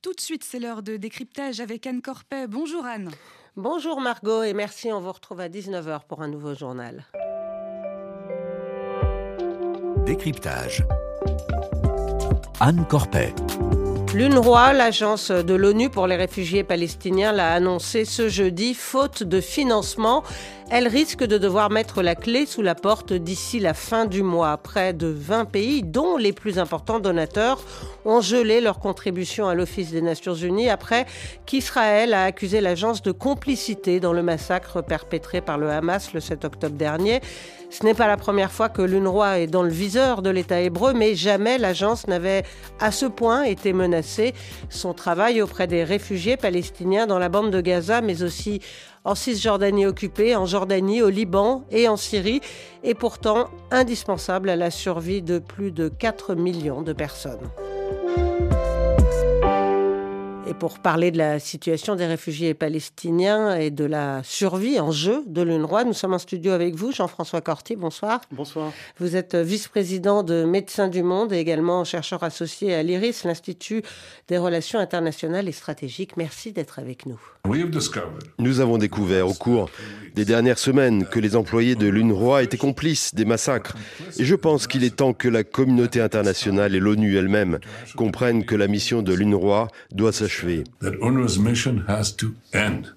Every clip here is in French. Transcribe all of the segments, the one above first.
Tout de suite, c'est l'heure de décryptage avec Anne Corpet. Bonjour Anne. Bonjour Margot et merci. On vous retrouve à 19h pour un nouveau journal. Décryptage. Anne Corpet. L'UNRWA, l'agence de l'ONU pour les réfugiés palestiniens, l'a annoncé ce jeudi, faute de financement. Elle risque de devoir mettre la clé sous la porte d'ici la fin du mois. Près de 20 pays, dont les plus importants donateurs, ont gelé leur contribution à l'Office des Nations Unies après qu'Israël a accusé l'agence de complicité dans le massacre perpétré par le Hamas le 7 octobre dernier. Ce n'est pas la première fois que l'UNRWA est dans le viseur de l'État hébreu, mais jamais l'agence n'avait à ce point été menacée. Son travail auprès des réfugiés palestiniens dans la bande de Gaza, mais aussi en Cisjordanie occupée, en Jordanie, au Liban et en Syrie, est pourtant indispensable à la survie de plus de 4 millions de personnes. Et pour parler de la situation des réfugiés palestiniens et de la survie en jeu de l'UNRWA, nous sommes en studio avec vous, Jean-François Corti. Bonsoir. Bonsoir. Vous êtes vice-président de Médecins du Monde et également chercheur associé à l'IRIS, l'Institut des relations internationales et stratégiques. Merci d'être avec nous. Nous avons découvert au cours des dernières semaines que les employés de l'UNRWA étaient complices des massacres. Et je pense qu'il est temps que la communauté internationale et l'ONU elle-même comprennent que la mission de l'UNRWA doit s'achever That UNRWA's mission has to end.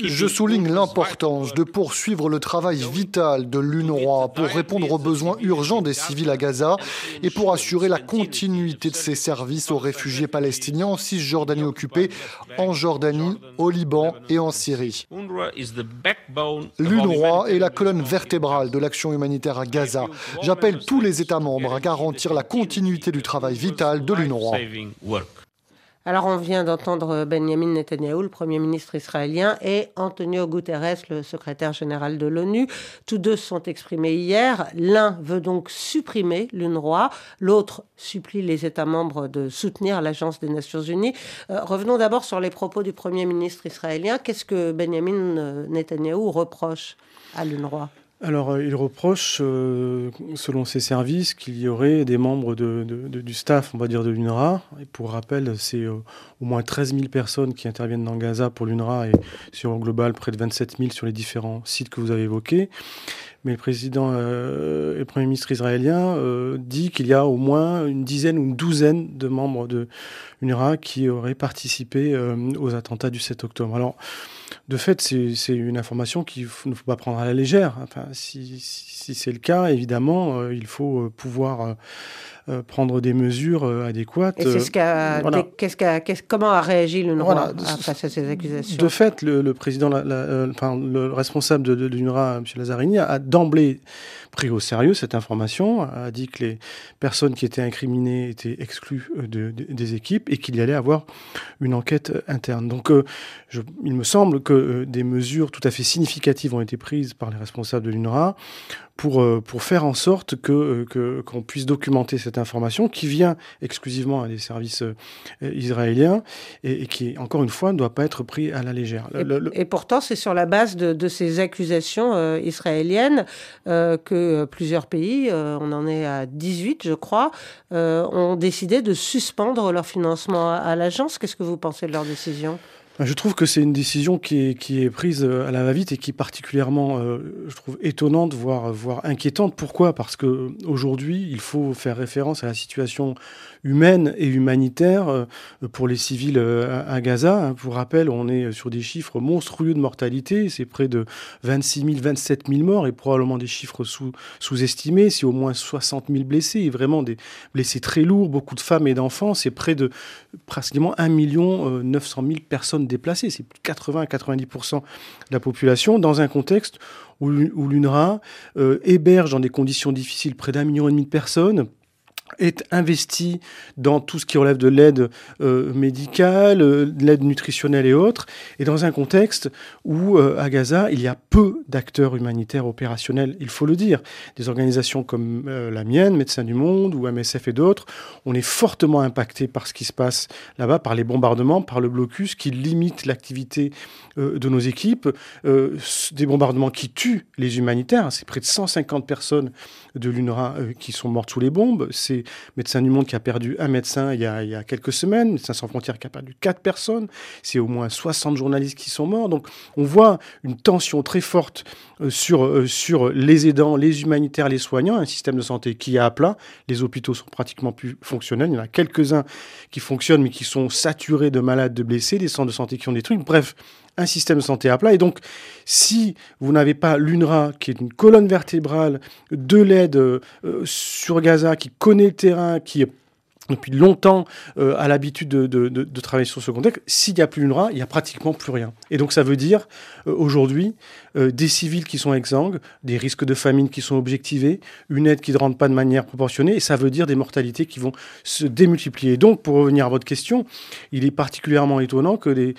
Je souligne l'importance de poursuivre le travail vital de l'UNRWA pour répondre aux besoins urgents des civils à Gaza et pour assurer la continuité de ses services aux réfugiés palestiniens en Cisjordanie occupée, en Jordanie, au Liban et en Syrie. L'UNRWA est la colonne vertébrale de l'action humanitaire à Gaza. J'appelle tous les États membres à garantir la continuité du travail vital de l'UNRWA. Alors on vient d'entendre Benjamin Netanyahu, le Premier ministre israélien, et Antonio Guterres, le secrétaire général de l'ONU. Tous deux sont exprimés hier. L'un veut donc supprimer l'UNRWA, l'autre supplie les États membres de soutenir l'Agence des Nations Unies. Euh, revenons d'abord sur les propos du Premier ministre israélien. Qu'est-ce que Benjamin euh, Netanyahu reproche à l'UNRWA? Alors, euh, il reproche, euh, selon ses services, qu'il y aurait des membres du staff, on va dire, de l'UNRWA. Et pour rappel, c'est euh, au moins 13 000 personnes qui interviennent dans Gaza pour l'UNRWA et sur au global près de 27 000 sur les différents sites que vous avez évoqués. Mais le président et le premier ministre israélien dit qu'il y a au moins une dizaine ou une douzaine de membres de l'UNRWA qui auraient participé aux attentats du 7 octobre. Alors, de fait, c'est une information qu'il ne faut pas prendre à la légère. Enfin, si, c'est le cas, évidemment, euh, il faut euh, pouvoir euh, euh, prendre des mesures euh, adéquates. Et c'est ce qu'a, ce comment a réagi l'UNRWA face à ces accusations De fait, le, président, euh, enfin, le responsable de, de l'UNRWA, M. Lazzarini, a d'emblée pris au sérieux cette information, a dit que les personnes qui étaient incriminées étaient exclues de, des équipes et qu'il y allait avoir une enquête interne. Donc, je, il me semble que des mesures tout à fait significatives ont été prises par les responsables de l'UNRWA pour, euh, pour faire en sorte que, euh, que, qu'on puisse documenter cette information qui vient exclusivement à des services euh, israéliens et, qui, encore une fois, ne doit pas être pris à la légère. Et, pourtant, c'est sur la base de, de ces accusations israéliennes que plusieurs pays, on en est à 18 je crois, ont décidé de suspendre leur financement à, à l'agence. Qu'est-ce que vous pensez de leur décision? Je trouve que c'est une décision qui est, qui est prise euh, à la va-vite et qui est particulièrement, euh, je trouve, étonnante, voire, voire inquiétante. Pourquoi? Parce que aujourd'hui, il faut faire référence à la situation humaine et humanitaire euh, pour les civils à Gaza. Pour rappel, on est sur des chiffres monstrueux de mortalité. C'est près de 26 000, 27 000 morts et probablement des chiffres sous, sous-estimés. C'est au moins 60 000 blessés et vraiment des blessés très lourds, beaucoup de femmes et d'enfants. C'est près de pratiquement 1 million 900 000 personnes déplacés. C'est plus de 80 à 90% de la population dans un contexte où l'UNRWA euh, héberge dans des conditions difficiles près d'un million et demi de personnes est investi dans tout ce qui relève de l'aide euh, médicale, euh, l'aide nutritionnelle et autres, et dans un contexte où euh, à Gaza, il y a peu d'acteurs humanitaires opérationnels, il faut le dire. Des organisations comme la mienne, Médecins du Monde ou MSF et d'autres, on est fortement impacté par ce qui se passe là-bas, par les bombardements, par le blocus qui limite l'activité de nos équipes, des bombardements qui tuent les humanitaires, c'est près de 150 personnes de l'UNRWA qui sont mortes sous les bombes, c'est Médecins du Monde qui a perdu un médecin il y a, quelques semaines, Médecins sans frontières qui a perdu quatre personnes, c'est au moins 60 journalistes qui sont morts. Donc on voit une tension très forte euh, sur, euh, sur les aidants, les humanitaires, les soignants, un système de santé qui est à plat. Les hôpitaux sont pratiquement plus fonctionnels. Il y en a quelques-uns qui fonctionnent, mais qui sont saturés de malades, de blessés, des centres de santé qui ont des trucs. Bref, un système santé à plat. Et donc, si vous n'avez pas l'UNRWA, qui est une colonne vertébrale de l'aide euh, sur Gaza, qui connaît le terrain, qui depuis longtemps euh, a l'habitude de, travailler sur ce contexte, s'il n'y a plus l'UNRWA, il n'y a pratiquement plus rien. Et donc ça veut dire euh, aujourd'hui euh, des civils qui sont exsangues, des risques de famine qui sont objectivés, une aide qui ne rentre pas de manière proportionnée, et ça veut dire des mortalités qui vont se démultiplier. Donc, pour revenir à votre question, il est particulièrement étonnant que les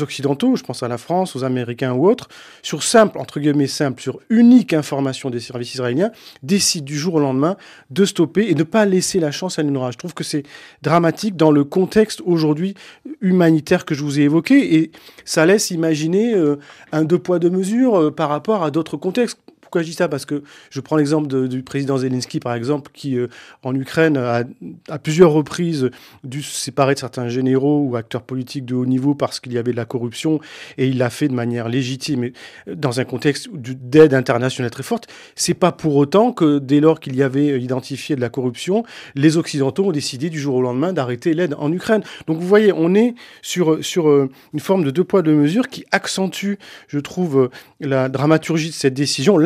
Occidentaux, je pense à la France, aux Américains ou autres, sur simple, entre guillemets simple, sur unique information des services israéliens, décident du jour au lendemain de stopper et ne pas laisser la chance à Je trouve que c'est dramatique dans le contexte aujourd'hui humanitaire que je vous ai évoqué, et ça laisse imaginer euh, un deux poids, deux mesures euh, par rapport à d'autres contextes. Pourquoi je ça? Parce que je prends l'exemple du président Zelensky, par exemple, qui, euh, en Ukraine, a à plusieurs reprises dû se séparer de certains généraux ou acteurs politiques de haut niveau parce qu'il y avait de la corruption, et il l'a fait de manière légitime, et dans un contexte d'aide internationale très forte. C'est pas pour autant que, dès lors qu'il y avait identifié de la corruption, les Occidentaux ont décidé du jour au lendemain d'arrêter l'aide en Ukraine. Donc vous voyez, on est sur, sur euh, une forme de deux poids, deux mesures qui accentue, je trouve, euh, la dramaturgie de cette décision,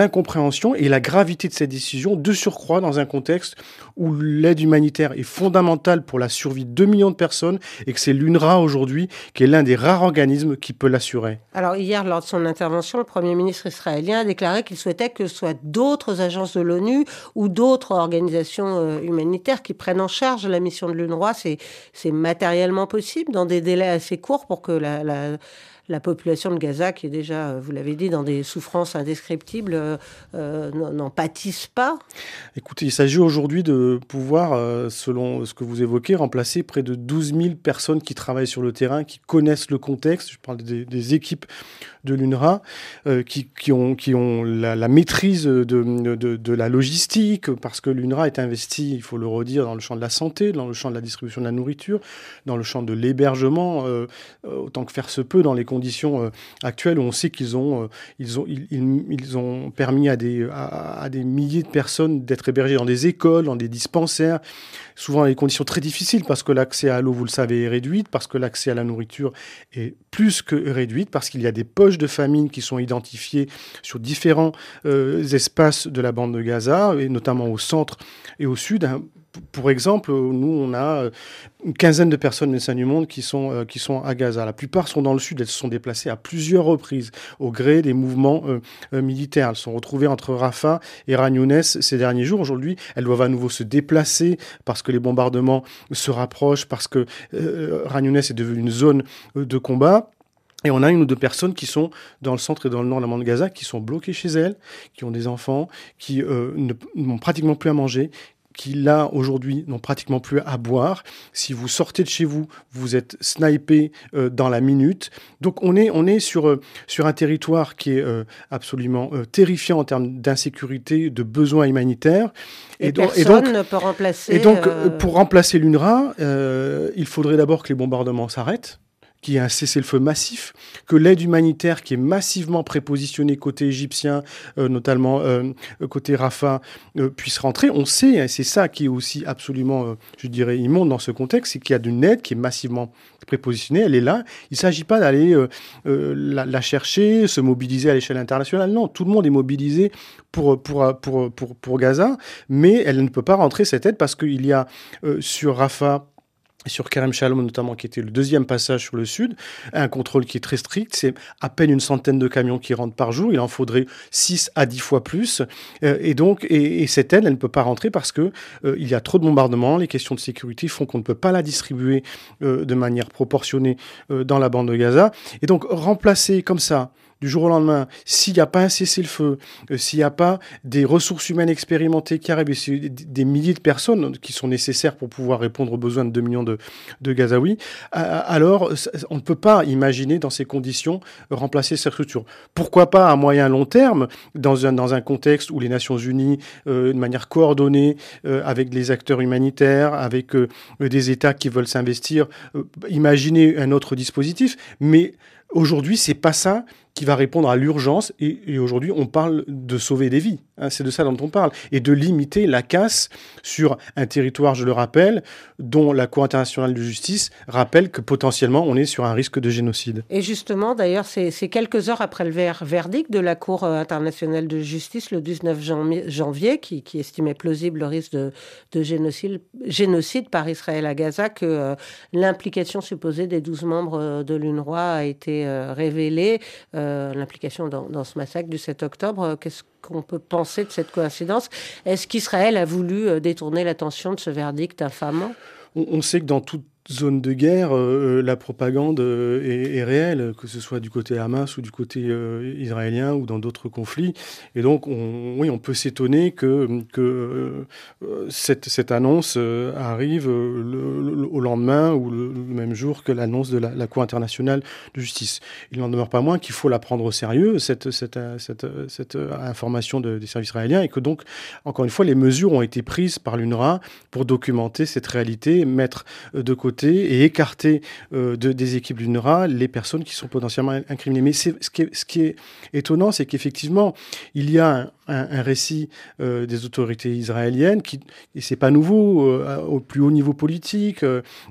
et la gravité de cette décision, de surcroît dans un contexte où l'aide humanitaire est fondamentale pour la survie de 2 millions de personnes et que c'est l'UNRWA aujourd'hui qui est l'un des rares organismes qui peut l'assurer. Alors hier, lors de son intervention, le Premier ministre israélien a déclaré qu'il souhaitait que ce soit d'autres agences de l'ONU ou d'autres organisations euh, humanitaires qui prennent en charge la mission de l'UNRWA. C'est matériellement possible dans des délais assez courts pour que la, la la population de Gaza, qui est déjà, euh, vous l'avez dit, dans des souffrances indescriptibles, euh, euh, n'en pâtisse pas Écoutez, il s'agit aujourd'hui de pouvoir, selon ce que vous évoquez, remplacer près de 12 000 personnes qui travaillent sur le terrain, qui connaissent le contexte. Je parle des, équipes de l'UNRWA, qui, ont, la, maîtrise de, la logistique, parce que l'UNRWA est investi, il faut le redire, dans le champ de la santé, dans le champ de la distribution de la nourriture, dans le champ de l'hébergement, autant que faire se peut dans les conditions euh, actuelles où on sait qu'ils ont, permis à des, milliers de personnes d'être hébergées dans des écoles, dans des dispensaires, souvent dans des conditions très difficiles, parce que l'accès à l'eau, vous le savez, est réduit, parce que l'accès à la nourriture est plus que réduit, parce qu'il y a des poches de famine qui sont identifiées sur différents euh, espaces de la bande de Gaza, et notamment au centre et au sud. Hein. Pour exemple, nous, on a euh, une quinzaine de personnes médecins du monde qui sont, euh, qui sont à Gaza. La plupart sont dans le sud. Elles se sont déplacées à plusieurs reprises au gré des mouvements militaires. Elles sont retrouvées entre Rafah et Ragnounès ces derniers jours. Aujourd'hui, elles doivent à nouveau se déplacer parce que les bombardements se rapprochent, parce que Ragnounès est devenu une zone de combat. Et on a une ou deux personnes qui sont dans le centre et dans le nord de la bande de Gaza, qui sont bloquées chez elles, qui ont des enfants, qui euh, n'ont pratiquement plus à manger, qui là aujourd'hui n'ont pratiquement plus à boire. Si vous sortez de chez vous, vous êtes snipé euh, dans la minute. Donc on est on est sur euh, sur un territoire qui est euh, absolument euh, terrifiant en termes d'insécurité, de besoins humanitaires. Et, et, donc, et donc, ne peut remplacer. Et donc pour remplacer l'UNRWA, il faudrait d'abord que les bombardements s'arrêtent qui est un cessez-le-feu massif, que l'aide humanitaire qui est massivement prépositionnée côté égyptien, euh, notamment euh, côté Rafah, euh, puisse rentrer. On sait, et c'est ça qui est aussi absolument, euh, je dirais, immonde dans ce contexte, c'est qu'il y a une aide qui est massivement prépositionnée, elle est là. Il ne s'agit pas d'aller euh, la, la, chercher, se mobiliser à l'échelle internationale. Non, tout le monde est mobilisé pour, pour, pour, pour, pour Gaza, mais elle ne peut pas rentrer cette aide parce qu'il y a sur Rafah sur Kerem Shalom notamment, qui était le deuxième passage sur le sud, un contrôle qui est très strict, c'est à peine une centaine de camions qui rentrent par jour, il en faudrait 6 à 10 fois plus, euh, et donc, et, et, cette aide, elle ne peut pas rentrer parce que euh, il y a trop de bombardements, les questions de sécurité font qu'on ne peut pas la distribuer euh, de manière proportionnée dans la bande de Gaza, et donc remplacer comme ça du jour au lendemain, s'il n'y a pas un cessez-le-feu, euh, s'il n'y a pas des ressources humaines expérimentées qui arrivent, et des milliers de personnes qui sont nécessaires pour pouvoir répondre aux besoins de 2 millions de, de Gazaouis, alors on ne peut pas imaginer dans ces conditions remplacer cette structure. Pourquoi pas à moyen long terme, dans un, dans un contexte où les Nations Unies, euh, de manière coordonnée, euh, avec les acteurs humanitaires, avec des États qui veulent s'investir, imaginer un autre dispositif, mais aujourd'hui, c'est pas ça qui va répondre à l'urgence. Et, aujourd'hui, on parle de sauver des vies. Hein, c'est de ça dont on parle. Et de limiter la casse sur un territoire, je le rappelle, dont la Cour internationale de justice rappelle que potentiellement on est sur un risque de génocide. Et justement, d'ailleurs, c'est quelques heures après le verdict de la Cour euh, internationale de justice, le 19 janvier, qui, estimait plausible le risque de, génocide, par Israël à Gaza, que euh, l'implication supposée des 12 membres euh, de l'UNRWA a été révélée. L'implication dans, ce massacre du 7 octobre. Euh, qu'est-ce qu'on peut penser de cette coïncidence? Est-ce qu'Israël a voulu euh, détourner l'attention de ce verdict infamant? On, sait que dans toute zone de guerre, euh, euh, la propagande euh, est, réelle, que ce soit du côté Hamas ou du côté israélien ou dans d'autres conflits. Et donc, on, oui, on peut s'étonner que, cette, annonce arrive au lendemain ou le, même jour que l'annonce de la, Cour internationale de justice. Il n'en demeure pas moins qu'il faut la prendre au sérieux, cette information des services israéliens, et que donc, encore une fois, les mesures ont été prises par l'UNRWA pour documenter cette réalité, mettre de côté et écarter euh, de, des équipes du NRA les personnes qui sont potentiellement incriminées. Mais ce qui, est, ce qui est étonnant, c'est qu'effectivement, il y a un, récit euh, des autorités israéliennes qui, et c'est pas nouveau, euh, au plus haut niveau politique,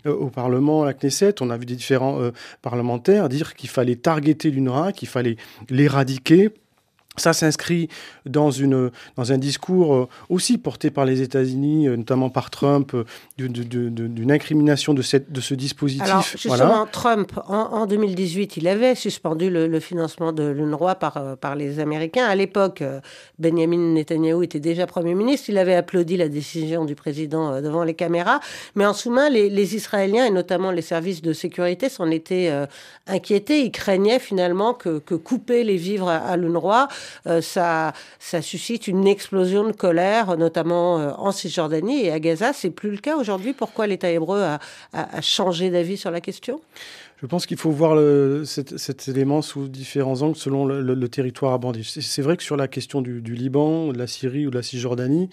au Parlement, à la Knesset, on a vu des différents parlementaires dire qu'il fallait targeter l'UNRWA, qu'il fallait l'éradiquer ça s'inscrit dans, une, dans un discours euh, aussi porté par les États-Unis, euh, notamment par Trump, euh, d'une incrimination de, cette, de ce dispositif. Alors, justement, Trump, en, 2018, il avait suspendu le, financement de l'UNRWA par, par les Américains. À l'époque, Benjamin Netanyahu était déjà Premier ministre. Il avait applaudi la décision du président devant les caméras. Mais en sous-main, les, Israéliens, et notamment les services de sécurité, s'en étaient inquiétés. Ils craignaient finalement que, que couper les vivres à, à l'UNRWA euh, ça, ça suscite une explosion de colère, notamment euh, en Cisjordanie et à Gaza. C'est plus le cas aujourd'hui. Pourquoi l'État hébreu a, a changé d'avis sur la question? Je pense qu'il faut voir cet, élément sous différents angles selon le, territoire abordé. C'est vrai que sur la question du, Liban, de la Syrie ou de la Cisjordanie,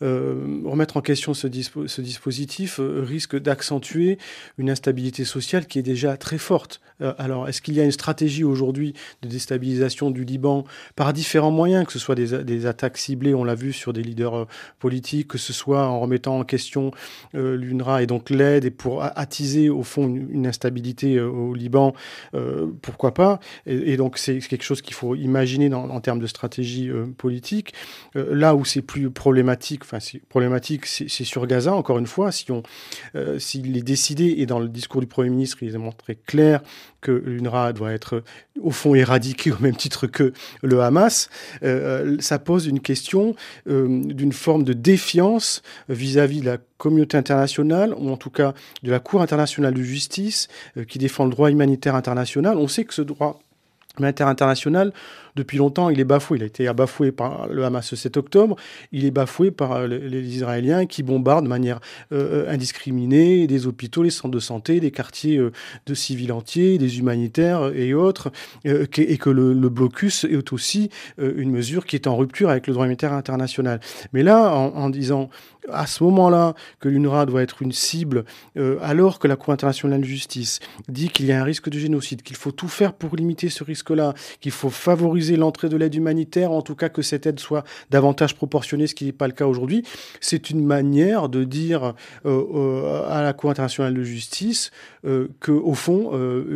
euh, remettre en question ce, dispositif euh, risque d'accentuer une instabilité sociale qui est déjà très forte. Euh, alors, est-ce qu'il y a une stratégie aujourd'hui de déstabilisation du Liban par différents moyens, que ce soit des, attaques ciblées, on l'a vu sur des leaders politiques, que ce soit en remettant en question l'UNRWA et donc l'aide et pour attiser au fond une, une instabilité euh, au Liban, euh, pourquoi pas et, donc c'est quelque chose qu'il faut imaginer en termes de stratégie euh, politique. là où c'est plus problématique, enfin c'est problématique, c'est sur Gaza. Encore une fois, si on, s'il est décidé et dans le discours du Premier ministre, il est montré clair que l'UNRWA doit être au fond éradiquée au même titre que le Hamas, ça pose une question d'une forme de défiance vis-à-vis -vis de la communauté internationale, ou en tout cas de la Cour internationale de justice, qui défend le droit humanitaire international. On sait que ce droit humanitaire international, depuis longtemps, il est bafoué. Il a été bafoué par le Hamas le 7 octobre. Il est bafoué par euh, les Israéliens qui bombardent de manière euh, euh, indiscriminée des hôpitaux, les centres de santé, des quartiers de civils entiers, des humanitaires et autres. et que le, blocus est aussi une mesure qui est en rupture avec le droit humanitaire international. Mais là, en disant à ce moment-là que l'UNRWA doit être une cible, euh, alors que la Cour internationale de justice dit qu'il y a un risque de génocide, qu'il faut tout faire pour limiter ce risque-là, qu'il faut favoriser l'entrée de l'aide humanitaire, en tout cas que cette aide soit davantage proportionnée, ce qui n'est pas le cas aujourd'hui, c'est une manière de dire euh, euh, à la Cour internationale de justice que, au fond,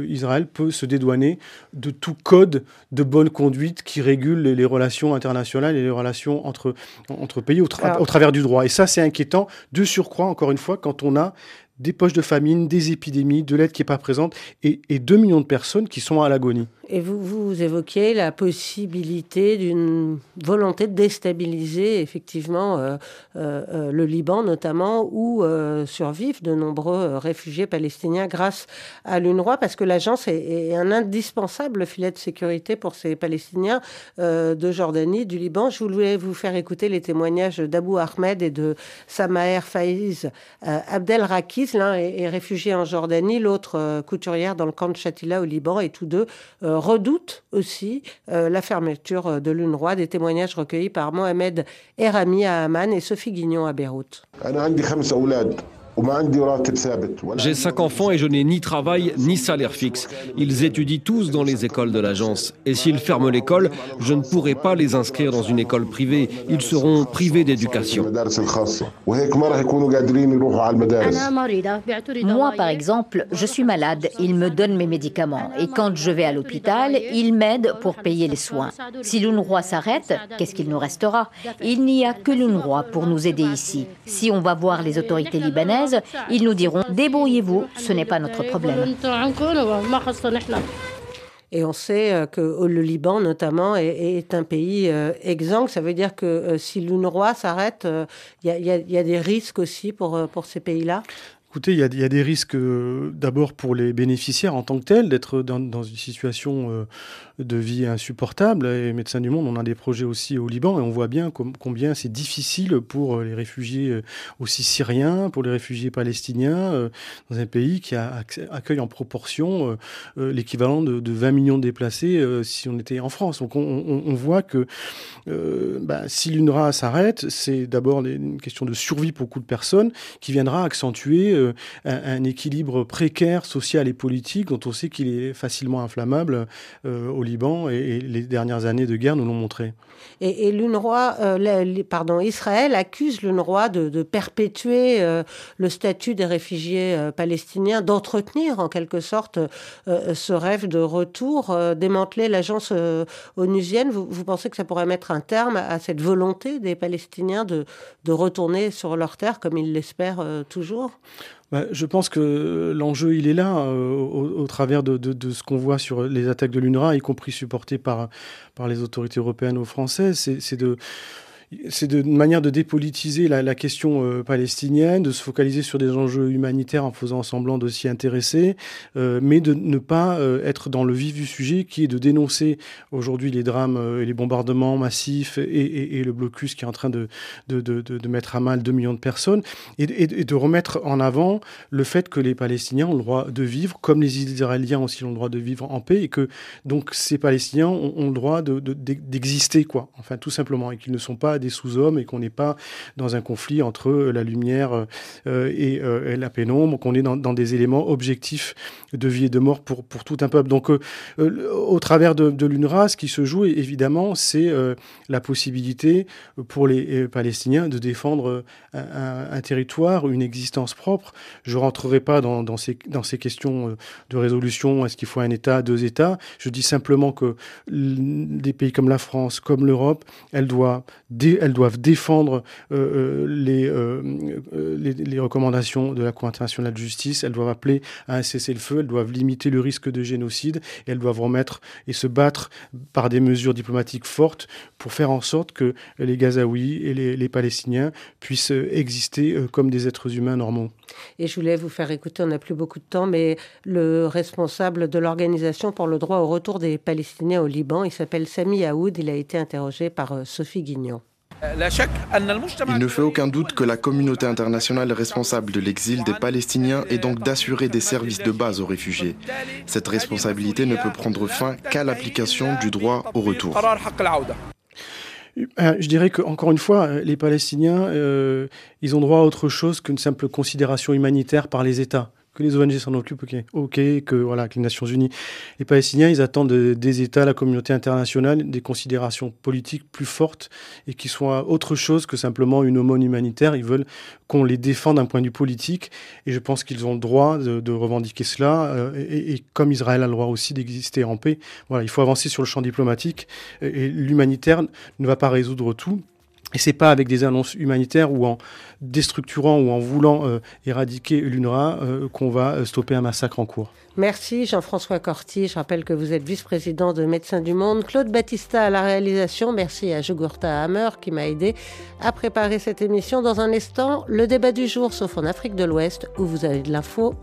Israël peut se dédouaner de tout code de bonne conduite qui régule les, relations internationales et les relations entre, entre pays au, au travers du droit. Et ça, c'est inquiétant. De surcroît, encore une fois, quand on a des poches de famine, des épidémies, de l'aide qui n'est pas présente et, et 2 millions de personnes qui sont à l'agonie. Et vous, vous évoquiez la possibilité d'une volonté de déstabiliser effectivement euh, euh, euh, le Liban notamment, où survivent de nombreux réfugiés palestiniens grâce à l'UNRWA, parce que l'agence est, un indispensable filet de sécurité pour ces Palestiniens de Jordanie, du Liban. Je voulais vous faire écouter les témoignages d'Abou Ahmed et de Samaer Faiz Abdel L'un est, réfugié en Jordanie, l'autre couturière dans le camp de Shatila au Liban, et tous deux redoute aussi euh, la fermeture de l'UNRWA, des témoignages recueillis par Mohamed Erami à Amman et Sophie Guignon à Beyrouth. J'ai cinq enfants et je n'ai ni travail ni salaire fixe. Ils étudient tous dans les écoles de l'agence. Et s'ils ferment l'école, je ne pourrai pas les inscrire dans une école privée. Ils seront privés d'éducation. Moi, par exemple, je suis malade. Ils me donnent mes médicaments. Et quand je vais à l'hôpital, ils m'aident pour payer les soins. Si l'UNRWA s'arrête, qu'est-ce qu'il nous restera? Il n'y a que l'UNRWA pour nous aider ici. Si on va voir les autorités libanaises, ils nous diront débrouillez-vous, ce n'est pas notre problème. Et on sait euh, que le Liban, notamment, est, un pays euh, exsangue. Ça veut dire que euh, si l'UNRWA s'arrête, il y, a des risques aussi pour, pour ces pays-là? Écoutez, il y, a, des risques d'abord pour les bénéficiaires en tant que tels, d'être dans, une situation de vie insupportable. Et Médecins du Monde, on a des projets aussi au Liban et on voit bien combien c'est difficile pour euh, les réfugiés euh, aussi syriens, pour les réfugiés palestiniens, euh, dans un pays qui accueille en proportion l'équivalent de, 20 millions de déplacés si on était en France. Donc on, voit que bah, si l'UNRWA s'arrête, c'est d'abord une question de survie pour beaucoup de personnes qui viendra accentuer un, équilibre précaire social et politique dont on sait qu'il est facilement inflammable Liban et, les dernières années de guerre nous l'ont montré. Et, l'UNRWA, euh, pardon, Israël accuse l'UNRWA de, perpétuer euh, le statut des réfugiés euh, palestiniens, d'entretenir en quelque sorte ce rêve de retour, démanteler l'agence onusienne. Vous, vous, pensez que ça pourrait mettre un terme à cette volonté des Palestiniens de, de retourner sur leur terre comme ils l'espèrent toujours? Bah, je pense que l'enjeu, il est là, euh, au, travers de, de, ce qu'on voit sur les attaques de l'UNRWA, y compris supportées par, par les autorités européennes ou françaises. C'est de c'est une manière de dépolitiser la, question euh, palestinienne, de se focaliser sur des enjeux humanitaires en faisant semblant de s'y intéresser, euh, mais de ne pas euh, être dans le vif du sujet qui est de dénoncer aujourd'hui les drames et les bombardements massifs et, le blocus qui est en train de, de, de, mettre à mal 2 millions de personnes et, de remettre en avant le fait que les Palestiniens ont le droit de vivre, comme les Israéliens aussi ont le droit de vivre en paix et que donc ces Palestiniens ont, le droit d'exister, quoi, enfin tout simplement, et qu'ils ne sont pas des sous-hommes et qu'on n'est pas dans un conflit entre la lumière euh, et, la pénombre, qu'on est dans, des éléments objectifs de vie et de mort pour, pour tout un peuple. Donc, euh, euh, au travers de, de l'UNRWA, ce qui se joue, évidemment, c'est la possibilité pour les Palestiniens de défendre un, territoire, une existence propre. Je rentrerai pas dans, ces, dans ces questions de résolution, est-ce qu'il faut un État, deux États. Je dis simplement que des pays comme la France, comme l'Europe, elles doivent, elles doivent défendre euh, euh, euh, les, les, recommandations de la Cour internationale de justice, elles doivent appeler à un cessez-le-feu, elles doivent limiter le risque de génocide, et elles doivent remettre et se battre par des mesures diplomatiques fortes pour faire en sorte que les Gazaouis et les, les Palestiniens puissent exister comme des êtres humains normaux. Et je voulais vous faire écouter, on n'a plus beaucoup de temps, mais le responsable de l'Organisation pour le droit au retour des Palestiniens au Liban, il s'appelle Sami Aoud, il a été interrogé par Sophie Guignon. Il ne fait aucun doute que la communauté internationale est responsable de l'exil des Palestiniens et donc d'assurer des services de base aux réfugiés. Cette responsabilité ne peut prendre fin qu'à l'application du droit au retour. Euh, je dirais qu'encore une fois, euh, les Palestiniens, euh, ils ont droit à autre chose qu'une simple considération humanitaire par les États que les ONG s'en occupent, ok, ok, que voilà, que les Nations Unies, les Palestiniens, ils attendent des États, la communauté internationale, des considérations politiques plus fortes et qui soient autre chose que simplement une aumône humanitaire. Ils veulent qu'on les défende d'un point de vue politique et je pense qu'ils ont le droit de, revendiquer cela euh, et, et, comme Israël a le droit aussi d'exister en paix. Voilà, il faut avancer sur le champ diplomatique et l'humanitaire ne va pas résoudre tout Et c'est pas avec des annonces humanitaires ou en déstructurant ou en voulant euh, éradiquer l'UNRWA euh, qu'on va euh, stopper un massacre en cours. Merci Jean-François Corti. Je rappelle que vous êtes vice-président de Médecins du Monde. Claude Battista à la réalisation. Merci à Jugurta Hammer qui m'a aidé à préparer cette émission. Dans un instant, le débat du jour, sauf en Afrique de l'Ouest, où vous avez de l'info